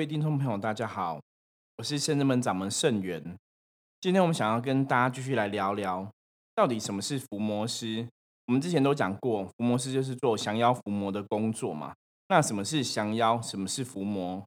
位听众朋友，大家好，我是圣人门掌门圣元。今天我们想要跟大家继续来聊聊，到底什么是伏魔师？我们之前都讲过，伏魔师就是做降妖伏魔的工作嘛。那什么是降妖？什么是伏魔？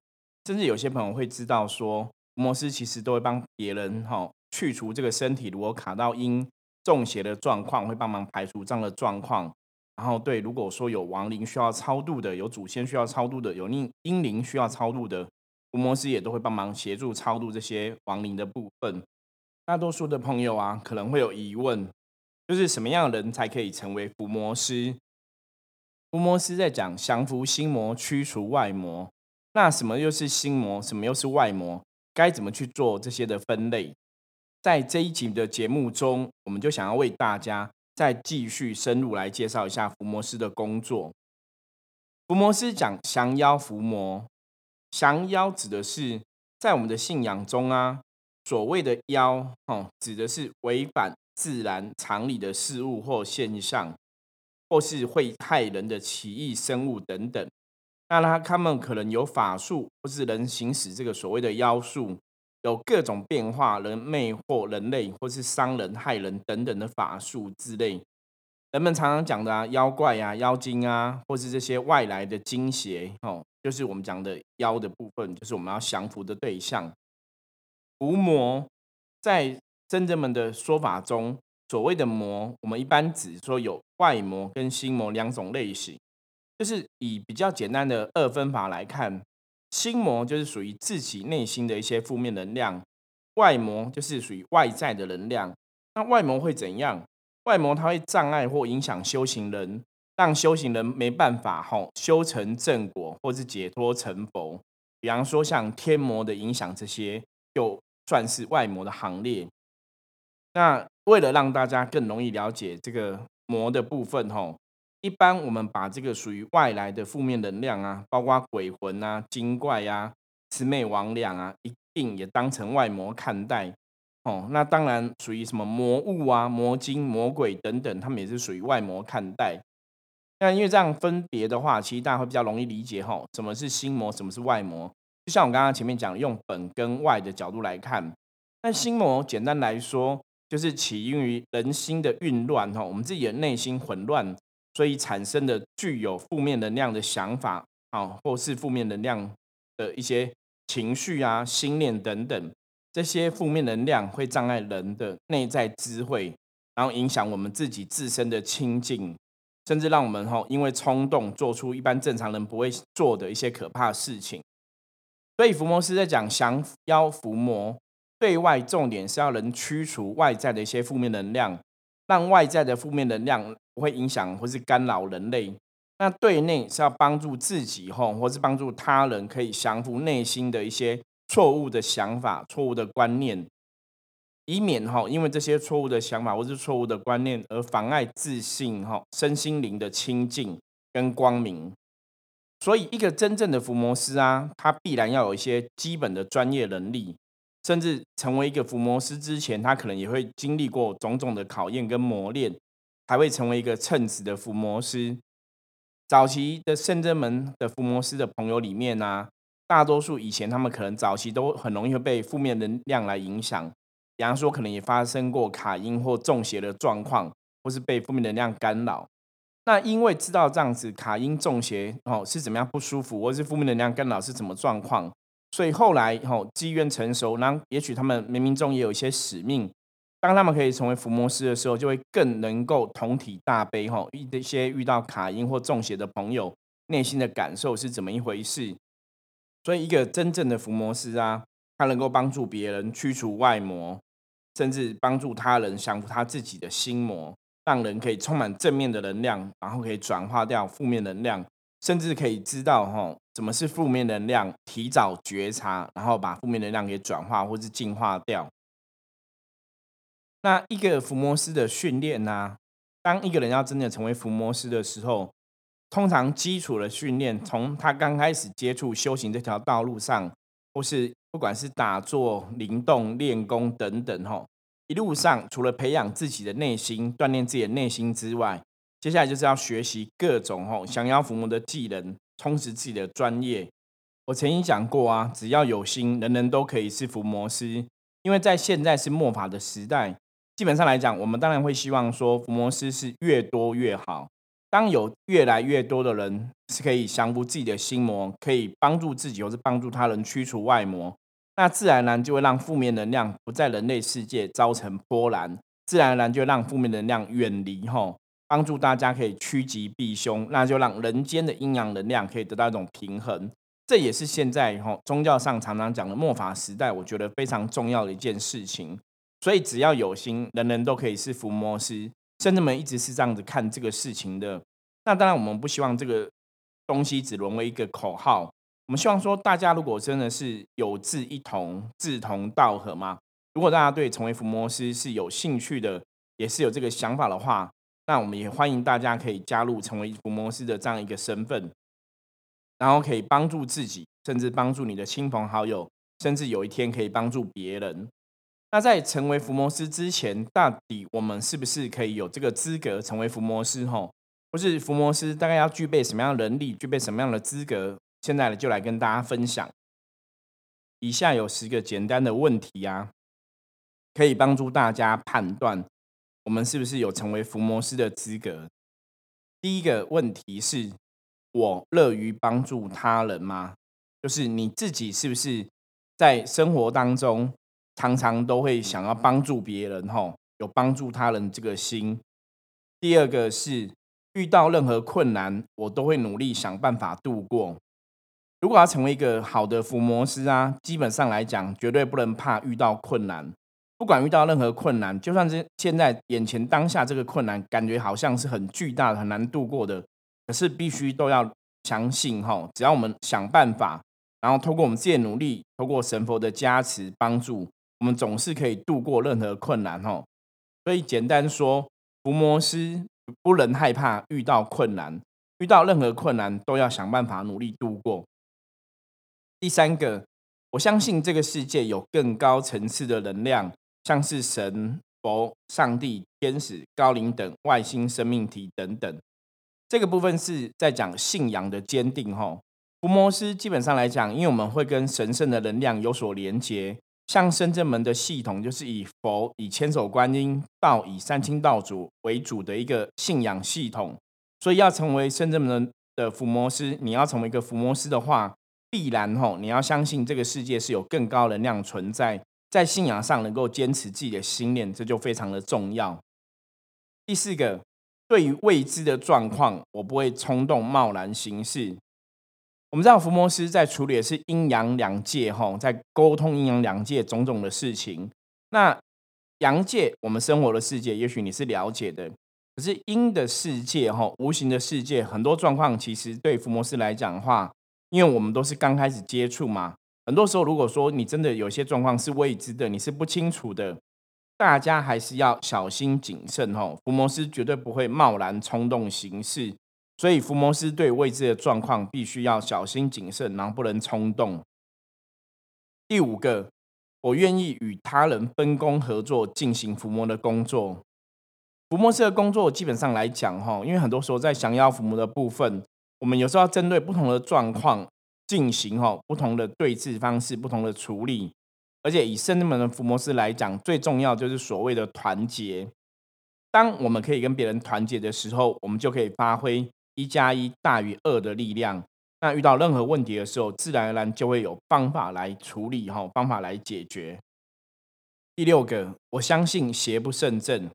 甚至有些朋友会知道说，伏魔师其实都会帮别人哈去除这个身体如果卡到阴中邪的状况，会帮忙排除这样的状况。然后对，如果说有亡灵需要超度的，有祖先需要超度的，有阴阴灵需要超度的，伏魔师也都会帮忙协助超度这些亡灵的部分。大多数的朋友啊，可能会有疑问，就是什么样的人才可以成为伏魔师？伏魔师在讲降服心魔，驱除外魔。那什么又是心魔？什么又是外魔？该怎么去做这些的分类？在这一集的节目中，我们就想要为大家。再继续深入来介绍一下伏魔师的工作。伏魔师讲降妖伏魔，降妖指的是在我们的信仰中啊，所谓的妖哦，指的是违反自然常理的事物或现象，或是会害人的奇异生物等等。那他他们可能有法术，或是能行使这个所谓的妖术。有各种变化，人魅惑人类，或是伤人害人等等的法术之类，人们常常讲的啊，妖怪啊、妖精啊，或是这些外来的精邪，哦，就是我们讲的妖的部分，就是我们要降服的对象。伏魔在真正们的说法中，所谓的魔，我们一般指说有外魔跟心魔两种类型，就是以比较简单的二分法来看。心魔就是属于自己内心的一些负面能量，外魔就是属于外在的能量。那外魔会怎样？外魔它会障碍或影响修行人，让修行人没办法吼修成正果，或是解脱成佛。比方说像天魔的影响，这些就算是外魔的行列。那为了让大家更容易了解这个魔的部分，吼。一般我们把这个属于外来的负面能量啊，包括鬼魂啊、精怪啊、魑魅魍魉啊，一定也当成外魔看待哦。那当然属于什么魔物啊、魔精、魔鬼等等，他们也是属于外魔看待。那因为这样分别的话，其实大家会比较容易理解哈，什么是心魔，什么是外魔。就像我刚刚前面讲，用本跟外的角度来看，那心魔简单来说，就是起因于人心的混乱哈，我们自己的内心混乱。所以产生的具有负面能量的想法，啊，或是负面能量的一些情绪啊、心念等等，这些负面能量会障碍人的内在智慧，然后影响我们自己自身的清净，甚至让我们哈因为冲动做出一般正常人不会做的一些可怕事情。所以伏魔师在讲降妖伏魔，对外重点是要能驱除外在的一些负面能量，让外在的负面能量。不会影响或是干扰人类。那对内是要帮助自己吼，或是帮助他人，可以降服内心的一些错误的想法、错误的观念，以免哈因为这些错误的想法或是错误的观念而妨碍自信哈身心灵的清净跟光明。所以，一个真正的伏魔师啊，他必然要有一些基本的专业能力，甚至成为一个伏魔师之前，他可能也会经历过种种的考验跟磨练。才会成为一个称职的伏魔师。早期的圣真门的伏魔师的朋友里面呢，大多数以前他们可能早期都很容易会被负面能量来影响，比方说可能也发生过卡音或中邪的状况，或是被负面能量干扰。那因为知道这样子卡音中邪哦是怎么样不舒服，或是负面能量干扰是什么状况，所以后来哦机缘成熟，那也许他们冥冥中也有一些使命。当他们可以成为伏魔师的时候，就会更能够同体大悲哈，一些遇到卡因或中邪的朋友内心的感受是怎么一回事。所以，一个真正的伏魔师啊，他能够帮助别人驱除外魔，甚至帮助他人降服他自己的心魔，让人可以充满正面的能量，然后可以转化掉负面能量，甚至可以知道哈，什么是负面能量，提早觉察，然后把负面能量给转化或是净化掉。那一个伏魔师的训练呢？当一个人要真的成为伏魔师的时候，通常基础的训练，从他刚开始接触修行这条道路上，或是不管是打坐、灵动、练功等等，吼，一路上除了培养自己的内心、锻炼自己的内心之外，接下来就是要学习各种吼降妖伏魔的技能，充实自己的专业。我曾经讲过啊，只要有心，人人都可以是伏魔师。因为在现在是末法的时代，基本上来讲，我们当然会希望说伏魔师是越多越好。当有越来越多的人是可以降服自己的心魔，可以帮助自己或是帮助他人驱除外魔，那自然而然就会让负面能量不在人类世界造成波澜，自然而然就让负面能量远离吼。帮助大家可以趋吉避凶，那就让人间的阴阳能量可以得到一种平衡。这也是现在吼宗教上常常讲的末法时代，我觉得非常重要的一件事情。所以只要有心，人人都可以是伏魔师。圣人们一直是这样子看这个事情的。那当然，我们不希望这个东西只沦为一个口号。我们希望说，大家如果真的是有志一同、志同道合嘛，如果大家对成为伏魔师是有兴趣的，也是有这个想法的话。那我们也欢迎大家可以加入成为伏魔师的这样一个身份，然后可以帮助自己，甚至帮助你的亲朋好友，甚至有一天可以帮助别人。那在成为伏魔师之前，到底我们是不是可以有这个资格成为伏魔师？吼，或是伏魔师大概要具备什么样的能力，具备什么样的资格？现在呢，就来跟大家分享。以下有十个简单的问题啊，可以帮助大家判断。我们是不是有成为伏魔师的资格？第一个问题是：我乐于帮助他人吗？就是你自己是不是在生活当中常常都会想要帮助别人？吼，有帮助他人这个心。第二个是遇到任何困难，我都会努力想办法度过。如果要成为一个好的伏魔师啊，基本上来讲，绝对不能怕遇到困难。不管遇到任何困难，就算是现在眼前当下这个困难，感觉好像是很巨大的、很难度过的，可是必须都要相信哈，只要我们想办法，然后通过我们自己的努力，通过神佛的加持帮助，我们总是可以度过任何困难哈。所以简单说，伏魔师不能害怕遇到困难，遇到任何困难都要想办法努力度过。第三个，我相信这个世界有更高层次的能量。像是神、佛、上帝、天使、高灵等外星生命体等等，这个部分是在讲信仰的坚定。吼，伏魔师基本上来讲，因为我们会跟神圣的能量有所连接，像深圳门的系统就是以佛、以千手观音、道以三清道主为主的一个信仰系统，所以要成为深圳门的伏魔师，你要成为一个伏魔师的话，必然吼你要相信这个世界是有更高能量存在。在信仰上能够坚持自己的信念，这就非常的重要。第四个，对于未知的状况，我不会冲动贸然行事。我们知道伏魔师在处理的是阴阳两界，吼，在沟通阴阳两界种种的事情。那阳界，我们生活的世界，也许你是了解的，可是阴的世界，哈，无形的世界，很多状况其实对伏魔师来讲的话，因为我们都是刚开始接触嘛。很多时候，如果说你真的有些状况是未知的，你是不清楚的，大家还是要小心谨慎吼。伏魔师绝对不会贸然冲动行事，所以伏魔师对未知的状况必须要小心谨慎，然后不能冲动。第五个，我愿意与他人分工合作进行伏魔的工作。伏魔师的工作基本上来讲哈，因为很多时候在降妖伏魔的部分，我们有时候要针对不同的状况。进行哈不同的对峙方式，不同的处理，而且以圣门的伏魔师来讲，最重要就是所谓的团结。当我们可以跟别人团结的时候，我们就可以发挥一加一大于二的力量。那遇到任何问题的时候，自然而然就会有方法来处理哈，方法来解决。第六个，我相信邪不胜正。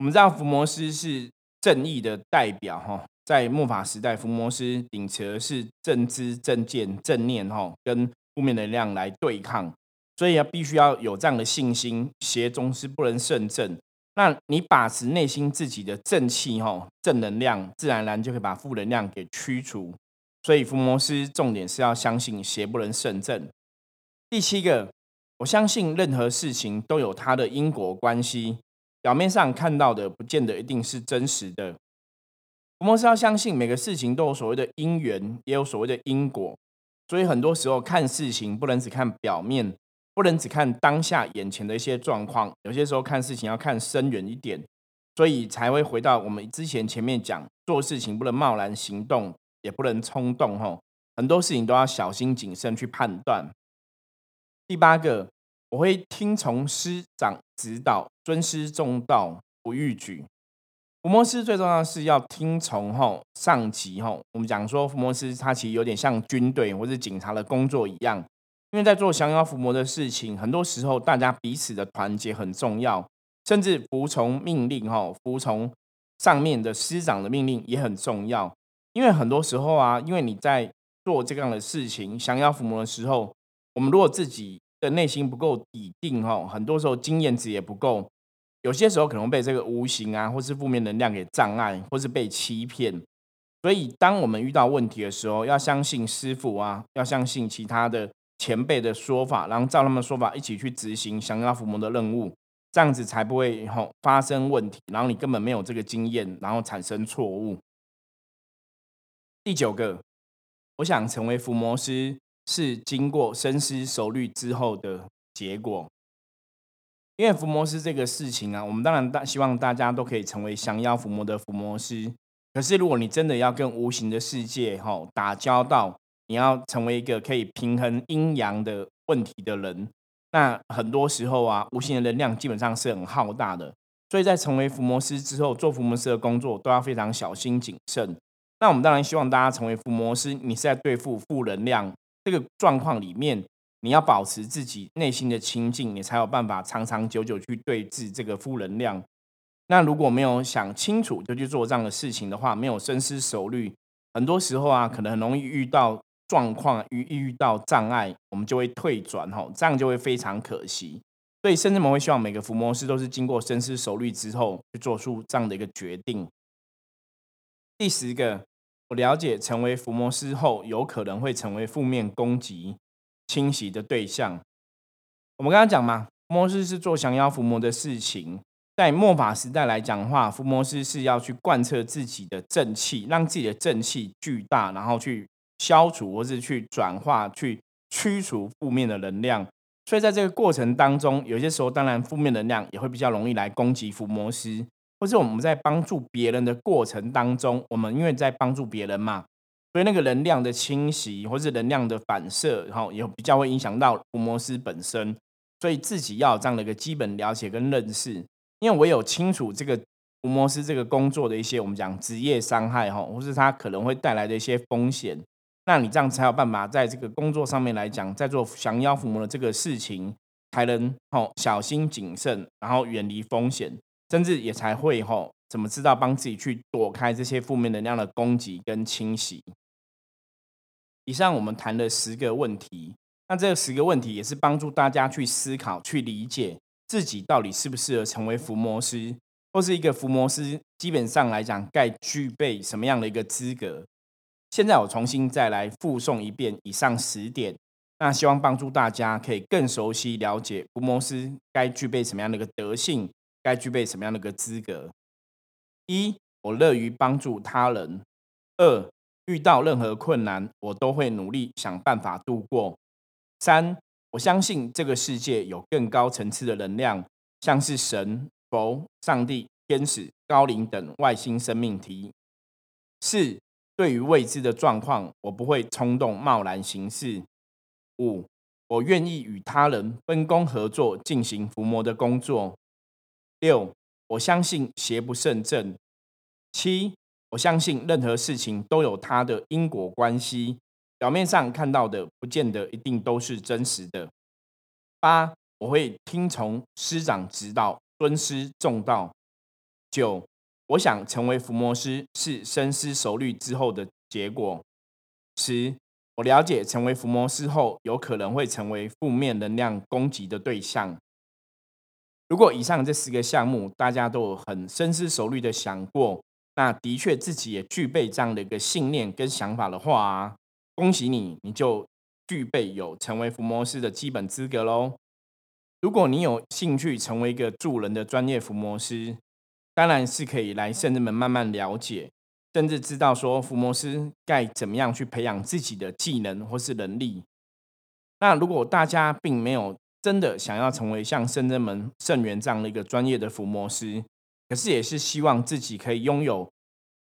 我们知道伏魔师是正义的代表哈。在末法时代，伏魔师秉持的是正知、正见、正念，哈，跟负面能量来对抗，所以要必须要有这样的信心，邪终是不能胜正。那你把持内心自己的正气，哈，正能量，自然而然就可以把负能量给驱除。所以伏魔师重点是要相信邪不能胜正。第七个，我相信任何事情都有它的因果关系，表面上看到的不见得一定是真实的。我们是要相信每个事情都有所谓的因缘，也有所谓的因果，所以很多时候看事情不能只看表面，不能只看当下眼前的一些状况，有些时候看事情要看深远一点，所以才会回到我们之前前面讲，做事情不能贸然行动，也不能冲动，吼，很多事情都要小心谨慎去判断。第八个，我会听从师长指导，尊师重道，不逾矩。伏魔师最重要的是要听从吼上级吼，我们讲说伏魔师他其实有点像军队或者警察的工作一样，因为在做降妖伏魔的事情，很多时候大家彼此的团结很重要，甚至服从命令吼，服从上面的师长的命令也很重要。因为很多时候啊，因为你在做这样的事情降妖伏魔的时候，我们如果自己的内心不够笃定吼，很多时候经验值也不够。有些时候可能被这个无形啊，或是负面能量给障碍，或是被欺骗。所以，当我们遇到问题的时候，要相信师傅啊，要相信其他的前辈的说法，然后照他们说法一起去执行降妖伏魔的任务，这样子才不会吼发生问题。然后你根本没有这个经验，然后产生错误。第九个，我想成为伏魔师，是经过深思熟虑之后的结果。因为伏魔师这个事情啊，我们当然大希望大家都可以成为降妖伏魔的伏魔师。可是如果你真的要跟无形的世界哈打交道，你要成为一个可以平衡阴阳的问题的人，那很多时候啊，无形的能量基本上是很浩大的。所以在成为伏魔师之后，做伏魔师的工作都要非常小心谨慎。那我们当然希望大家成为伏魔师，你是在对付负能量这个状况里面。你要保持自己内心的清净，你才有办法长长久久去对峙这个负能量。那如果没有想清楚就去做这样的事情的话，没有深思熟虑，很多时候啊，可能很容易遇到状况，遇遇到障碍，我们就会退转吼，这样就会非常可惜。所以，甚至我们会希望每个伏魔师都是经过深思熟虑之后，去做出这样的一个决定。第十个，我了解成为伏魔师后，有可能会成为负面攻击。清洗的对象，我们刚刚讲嘛，伏魔师是做降妖伏魔的事情。在末法时代来讲的话，伏魔师是要去贯彻自己的正气，让自己的正气巨大，然后去消除或是去转化、去驱除负面的能量。所以在这个过程当中，有些时候当然负面能量也会比较容易来攻击伏魔师，或是我们在帮助别人的过程当中，我们因为在帮助别人嘛。所以那个能量的侵袭，或是能量的反射，然后也比较会影响到伏魔师本身。所以自己要有这样的一个基本了解跟认识，因为我有清楚这个伏魔师这个工作的一些我们讲职业伤害哈，或是他可能会带来的一些风险。那你这样才有办法在这个工作上面来讲，在做降妖伏魔的这个事情，才能哦小心谨慎，然后远离风险，甚至也才会吼怎么知道帮自己去躲开这些负面能量的攻击跟侵袭。以上我们谈了十个问题，那这十个问题也是帮助大家去思考、去理解自己到底适不适合成为伏魔师，或是一个伏魔师，基本上来讲该具备什么样的一个资格。现在我重新再来复诵一遍以上十点，那希望帮助大家可以更熟悉了解伏魔师该具备什么样的一个德性，该具备什么样的一个资格。一，我乐于帮助他人；二。遇到任何困难，我都会努力想办法度过。三，我相信这个世界有更高层次的能量，像是神、佛、上帝、天使、高灵等外星生命体。四，对于未知的状况，我不会冲动贸然行事。五，我愿意与他人分工合作进行伏魔的工作。六，我相信邪不胜正。七。我相信任何事情都有它的因果关系，表面上看到的不见得一定都是真实的。八，我会听从师长指导，尊师重道。九，我想成为伏魔师是深思熟虑之后的结果。十，我了解成为伏魔师后有可能会成为负面能量攻击的对象。如果以上这四个项目大家都有很深思熟虑的想过。那的确自己也具备这样的一个信念跟想法的话，恭喜你，你就具备有成为伏魔师的基本资格喽。如果你有兴趣成为一个助人的专业伏魔师，当然是可以来圣人们慢慢了解，甚至知道说伏魔师该怎么样去培养自己的技能或是能力。那如果大家并没有真的想要成为像圣人们圣元这样的一个专业的伏魔师，可是也是希望自己可以拥有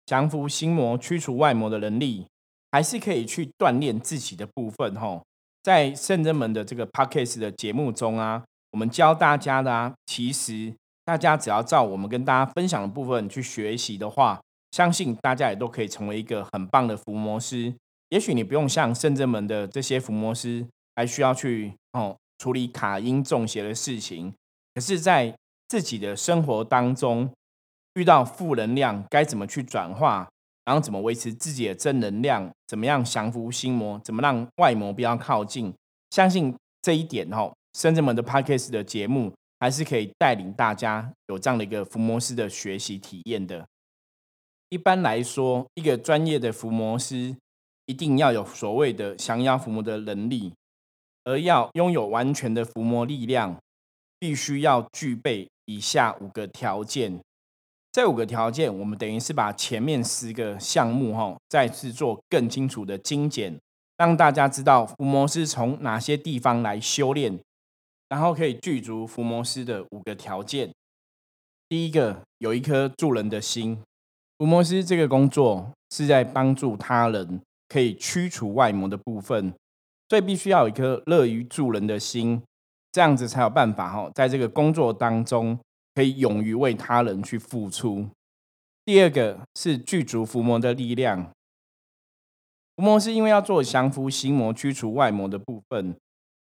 降服心魔、驱除外魔的能力。还是可以去锻炼自己的部分。吼，在圣人们的这个 podcast 的节目中啊，我们教大家的啊，其实大家只要照我们跟大家分享的部分去学习的话，相信大家也都可以成为一个很棒的伏魔师。也许你不用像圣人们的这些伏魔师，还需要去哦处理卡因中邪的事情，可是，在自己的生活当中。遇到负能量该怎么去转化，然后怎么维持自己的正能量？怎么样降服心魔？怎么让外魔不要靠近？相信这一点哦，深圳门的 Parkes 的节目还是可以带领大家有这样的一个伏魔师的学习体验的。一般来说，一个专业的伏魔师一定要有所谓的降妖伏魔的能力，而要拥有完全的伏魔力量，必须要具备以下五个条件。这五个条件，我们等于是把前面十个项目哈，再次做更清楚的精简，让大家知道伏魔师从哪些地方来修炼，然后可以具足伏魔师的五个条件。第一个，有一颗助人的心。伏魔师这个工作是在帮助他人，可以驱除外魔的部分，所以必须要有一颗乐于助人的心，这样子才有办法哈，在这个工作当中。可以勇于为他人去付出。第二个是具足伏魔的力量。伏魔是因为要做降服心魔、驱除外魔的部分。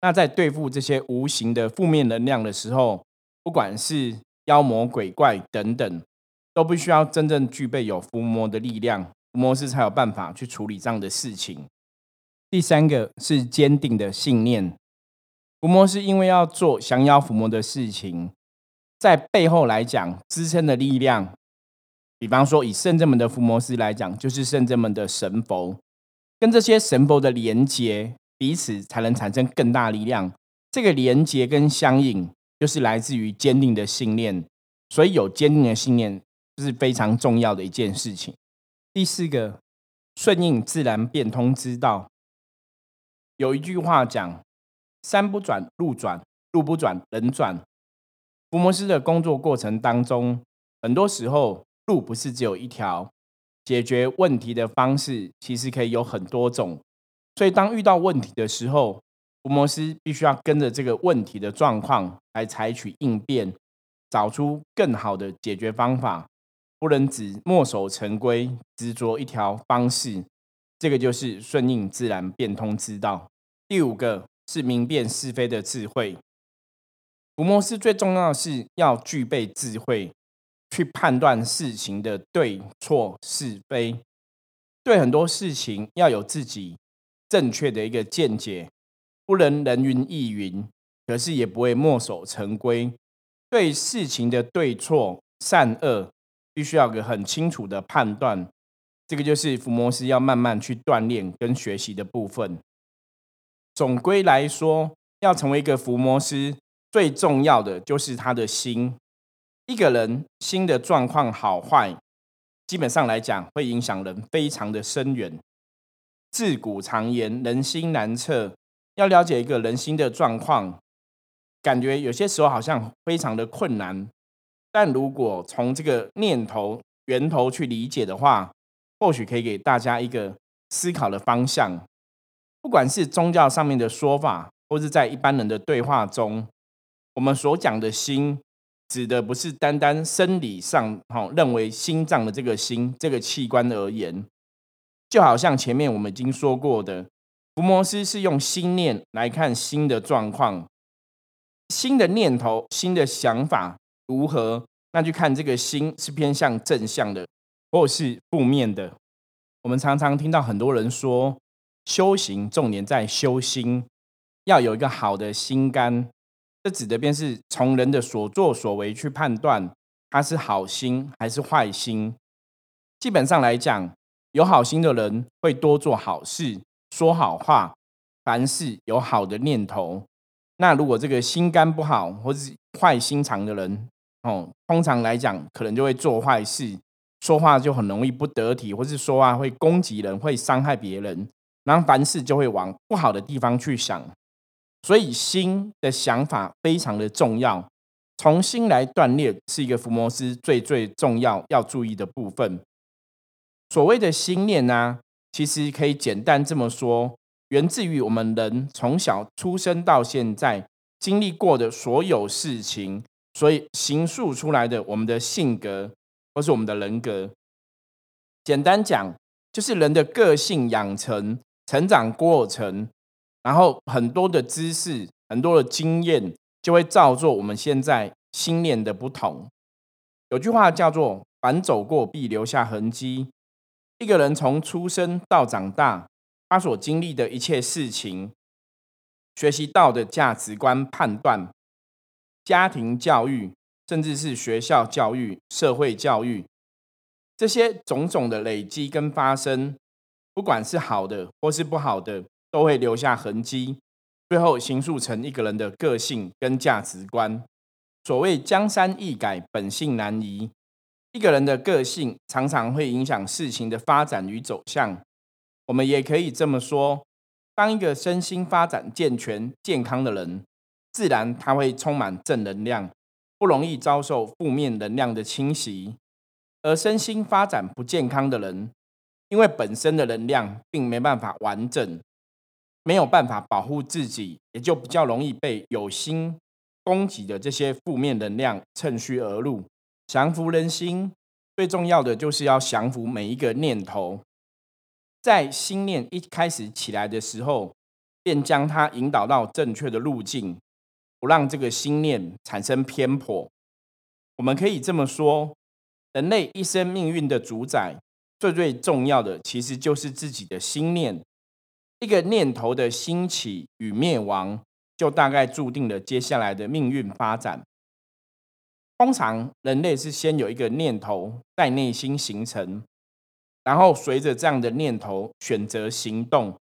那在对付这些无形的负面能量的时候，不管是妖魔鬼怪等等，都必须要真正具备有伏魔的力量，伏魔师才有办法去处理这样的事情。第三个是坚定的信念。伏魔是因为要做降妖伏魔的事情。在背后来讲，支撑的力量，比方说以圣正门的伏魔师来讲，就是圣正门的神佛，跟这些神佛的连接，彼此才能产生更大力量。这个连接跟相应，就是来自于坚定的信念。所以有坚定的信念，是非常重要的一件事情。第四个，顺应自然变通之道。有一句话讲：山不转路转，路不转人转。福摩斯的工作过程当中，很多时候路不是只有一条，解决问题的方式其实可以有很多种。所以当遇到问题的时候，福摩斯必须要跟着这个问题的状况来采取应变，找出更好的解决方法，不能只墨守成规，执着一条方式。这个就是顺应自然变通之道。第五个是明辨是非的智慧。伏魔师最重要的是要具备智慧，去判断事情的对错是非，对很多事情要有自己正确的一个见解，不能人云亦云，可是也不会墨守成规。对事情的对错善恶，必须要有个很清楚的判断。这个就是伏魔师要慢慢去锻炼跟学习的部分。总归来说，要成为一个伏魔师。最重要的就是他的心，一个人心的状况好坏，基本上来讲会影响人非常的深远。自古常言人心难测，要了解一个人心的状况，感觉有些时候好像非常的困难。但如果从这个念头源头去理解的话，或许可以给大家一个思考的方向。不管是宗教上面的说法，或是在一般人的对话中。我们所讲的心，指的不是单单生理上哈认为心脏的这个心这个器官而言，就好像前面我们已经说过的，伏魔师是用心念来看心的状况，新的念头、新的想法如何，那就看这个心是偏向正向的，或是负面的。我们常常听到很多人说，修行重点在修心，要有一个好的心肝。这指的便是从人的所作所为去判断他是好心还是坏心。基本上来讲，有好心的人会多做好事、说好话，凡事有好的念头。那如果这个心肝不好或是坏心肠的人，哦，通常来讲可能就会做坏事，说话就很容易不得体，或是说话会攻击人、会伤害别人，然后凡事就会往不好的地方去想。所以心的想法非常的重要，从心来锻炼是一个伏魔师最最重要要注意的部分。所谓的心念呢，其实可以简单这么说，源自于我们人从小出生到现在经历过的所有事情，所以形塑出来的我们的性格或是我们的人格。简单讲，就是人的个性养成、成长过程，然后很多的知识、很多的经验，就会造作我们现在心念的不同。有句话叫做“凡走过，必留下痕迹”。一个人从出生到长大，他所经历的一切事情，学习到的价值观、判断、家庭教育，甚至是学校教育、社会教育，这些种种的累积跟发生，不管是好的或是不好的，都会留下痕迹，最后形塑成一个人的个性跟价值观。所谓江山易改，本性难移。一个人的个性常常会影响事情的发展与走向。我们也可以这么说：，当一个身心发展健全、健康的人，自然他会充满正能量，不容易遭受负面能量的侵袭；而身心发展不健康的人，因为本身的能量并没办法完整，没有办法保护自己，也就比较容易被有心攻击的这些负面能量趁虚而入。降服人心，最重要的就是要降服每一个念头。在心念一开始起来的时候，便将它引导到正确的路径，不让这个心念产生偏颇。我们可以这么说：，人类一生命运的主宰，最最重要的其实就是自己的心念。一个念头的兴起与灭亡，就大概注定了接下来的命运发展。通常人类是先有一个念头在内心形成，然后随着这样的念头选择行动，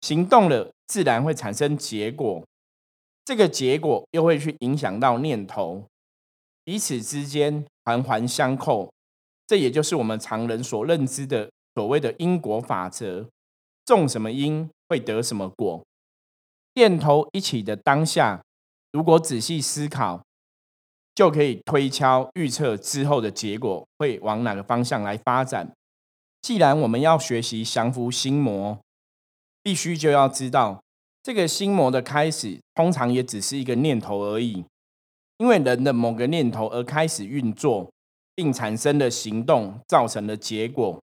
行动了自然会产生结果，这个结果又会去影响到念头，彼此之间环环相扣，这也就是我们常人所认知的所谓的因果法则，种什么因会得什么果。念头一起的当下，如果仔细思考。就可以推敲预测之后的结果会往哪个方向来发展。既然我们要学习降服心魔，必须就要知道这个心魔的开始，通常也只是一个念头而已。因为人的某个念头而开始运作，并产生了行动，造成的结果。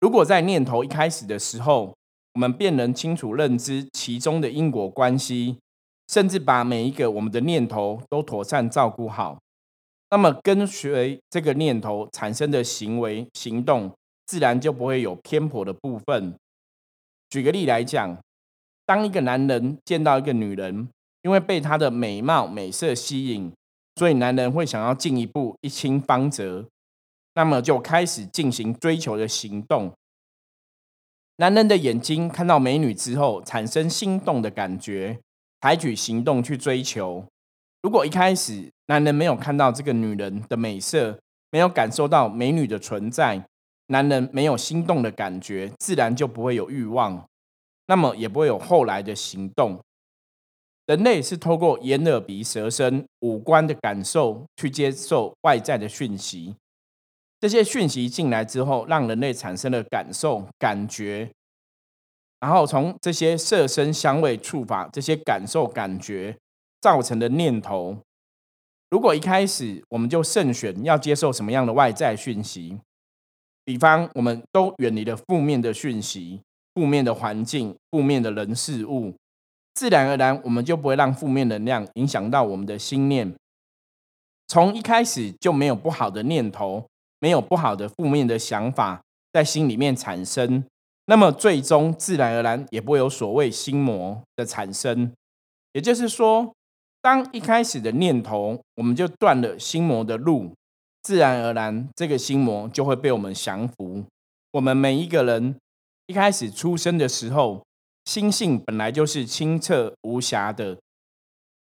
如果在念头一开始的时候，我们便能清楚认知其中的因果关系。甚至把每一个我们的念头都妥善照顾好，那么跟随这个念头产生的行为行动，自然就不会有偏颇的部分。举个例来讲，当一个男人见到一个女人，因为被她的美貌美色吸引，所以男人会想要进一步一清方泽，那么就开始进行追求的行动。男人的眼睛看到美女之后，产生心动的感觉。采取行动去追求。如果一开始男人没有看到这个女人的美色，没有感受到美女的存在，男人没有心动的感觉，自然就不会有欲望，那么也不会有后来的行动。人类是透过眼、耳、鼻、舌、身五官的感受去接受外在的讯息，这些讯息进来之后，让人类产生了感受、感觉。然后从这些色身香味触法这些感受感觉造成的念头，如果一开始我们就慎选要接受什么样的外在讯息，比方我们都远离了负面的讯息、负面的环境、负面的人事物，自然而然我们就不会让负面能量影响到我们的心念。从一开始就没有不好的念头，没有不好的负面的想法在心里面产生。那么最终自然而然也不会有所谓心魔的产生，也就是说，当一开始的念头我们就断了心魔的路，自然而然这个心魔就会被我们降服。我们每一个人一开始出生的时候，心性本来就是清澈无瑕的，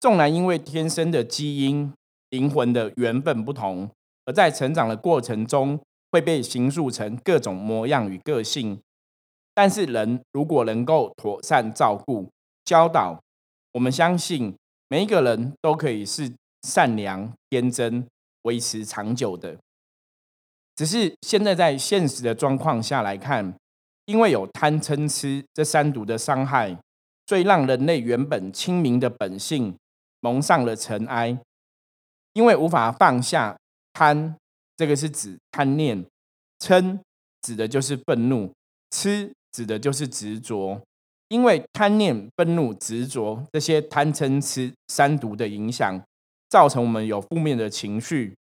纵然因为天生的基因、灵魂的缘分不同，而在成长的过程中会被形塑成各种模样与个性。但是人如果能够妥善照顾、教导，我们相信每一个人都可以是善良、天真、维持长久的。只是现在在现实的状况下来看，因为有贪嗔痴这三毒的伤害，所以让人类原本清明的本性蒙上了尘埃。因为无法放下贪，这个是指贪念；嗔指的就是愤怒；痴指的就是执着。因为贪念、愤怒、执着这些贪嗔痴三毒的影响，造成我们有负面的情绪，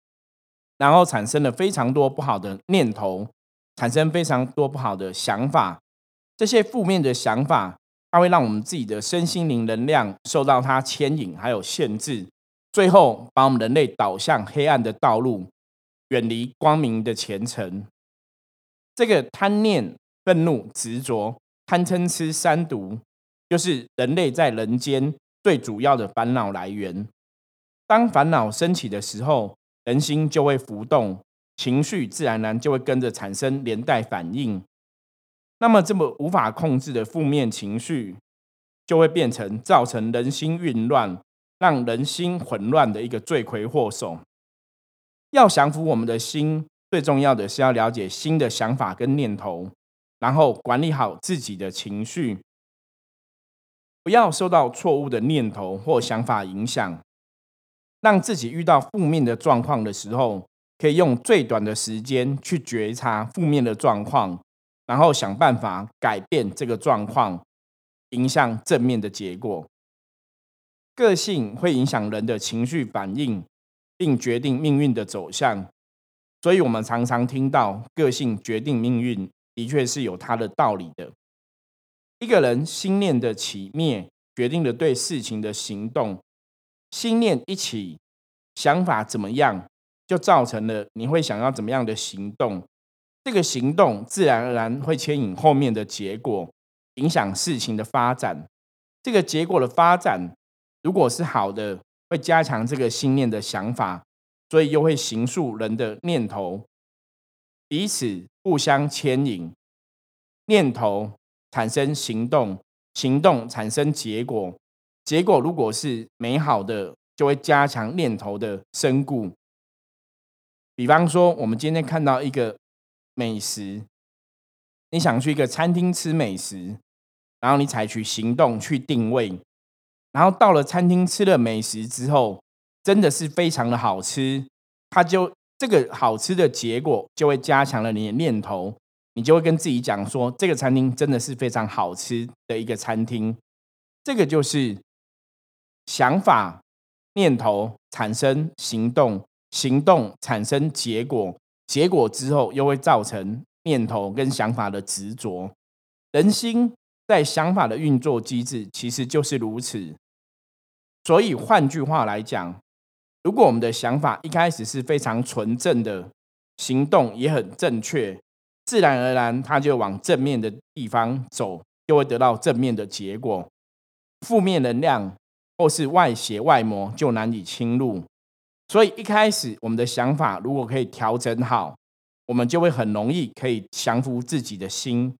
然后产生了非常多不好的念头，产生非常多不好的想法。这些负面的想法，它会让我们自己的身心灵能量受到它牵引，还有限制。最后，把我们人类导向黑暗的道路，远离光明的前程。这个贪念、愤怒、执着、贪嗔痴三毒，就是人类在人间最主要的烦恼来源。当烦恼升起的时候，人心就会浮动，情绪自然而然就会跟着产生连带反应。那么，这么无法控制的负面情绪，就会变成造成人心混乱。让人心混乱的一个罪魁祸首，要降服我们的心，最重要的是要了解新的想法跟念头，然后管理好自己的情绪，不要受到错误的念头或想法影响，让自己遇到负面的状况的时候，可以用最短的时间去觉察负面的状况，然后想办法改变这个状况，影响正面的结果。个性会影响人的情绪反应，并决定命运的走向。所以，我们常常听到“个性决定命运”，的确是有它的道理的。一个人心念的起灭，决定了对事情的行动。心念一起，想法怎么样，就造成了你会想要怎么样的行动。这个行动自然而然会牵引后面的结果，影响事情的发展。这个结果的发展。如果是好的，会加强这个信念的想法，所以又会形塑人的念头，彼此互相牵引，念头产生行动，行动产生结果，结果如果是美好的，就会加强念头的深固。比方说，我们今天看到一个美食，你想去一个餐厅吃美食，然后你采取行动去定位。然后到了餐厅吃了美食之后，真的是非常的好吃，它就这个好吃的结果就会加强了你的念头，你就会跟自己讲说，这个餐厅真的是非常好吃的一个餐厅。这个就是想法、念头产生行动，行动产生结果，结果之后又会造成念头跟想法的执着。人心在想法的运作机制其实就是如此。所以换句话来讲，如果我们的想法一开始是非常纯正的，行动也很正确，自然而然它就往正面的地方走，就会得到正面的结果。负面能量或是外邪外魔就难以侵入。所以一开始我们的想法如果可以调整好，我们就会很容易可以降服自己的心，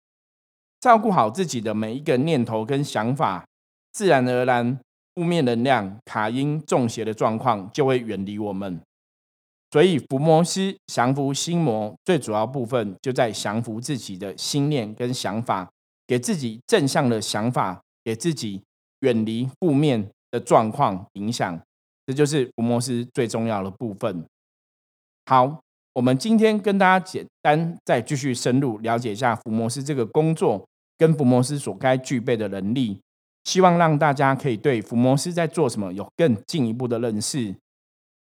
照顾好自己的每一个念头跟想法，自然而然。负面能量卡因中邪的状况就会远离我们，所以伏魔师降服心魔最主要部分就在降服自己的心念跟想法，给自己正向的想法，给自己远离负面的状况影响，这就是伏魔师最重要的部分。好，我们今天跟大家简单再继续深入了解一下伏魔师这个工作跟伏魔师所该具备的能力。希望让大家可以对伏魔师在做什么有更进一步的认识。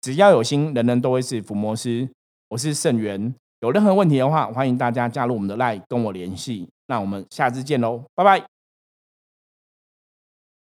只要有心，人人都会是伏魔师。我是盛元，有任何问题的话，欢迎大家加入我们的 LINE 跟我联系。那我们下次见喽，拜拜。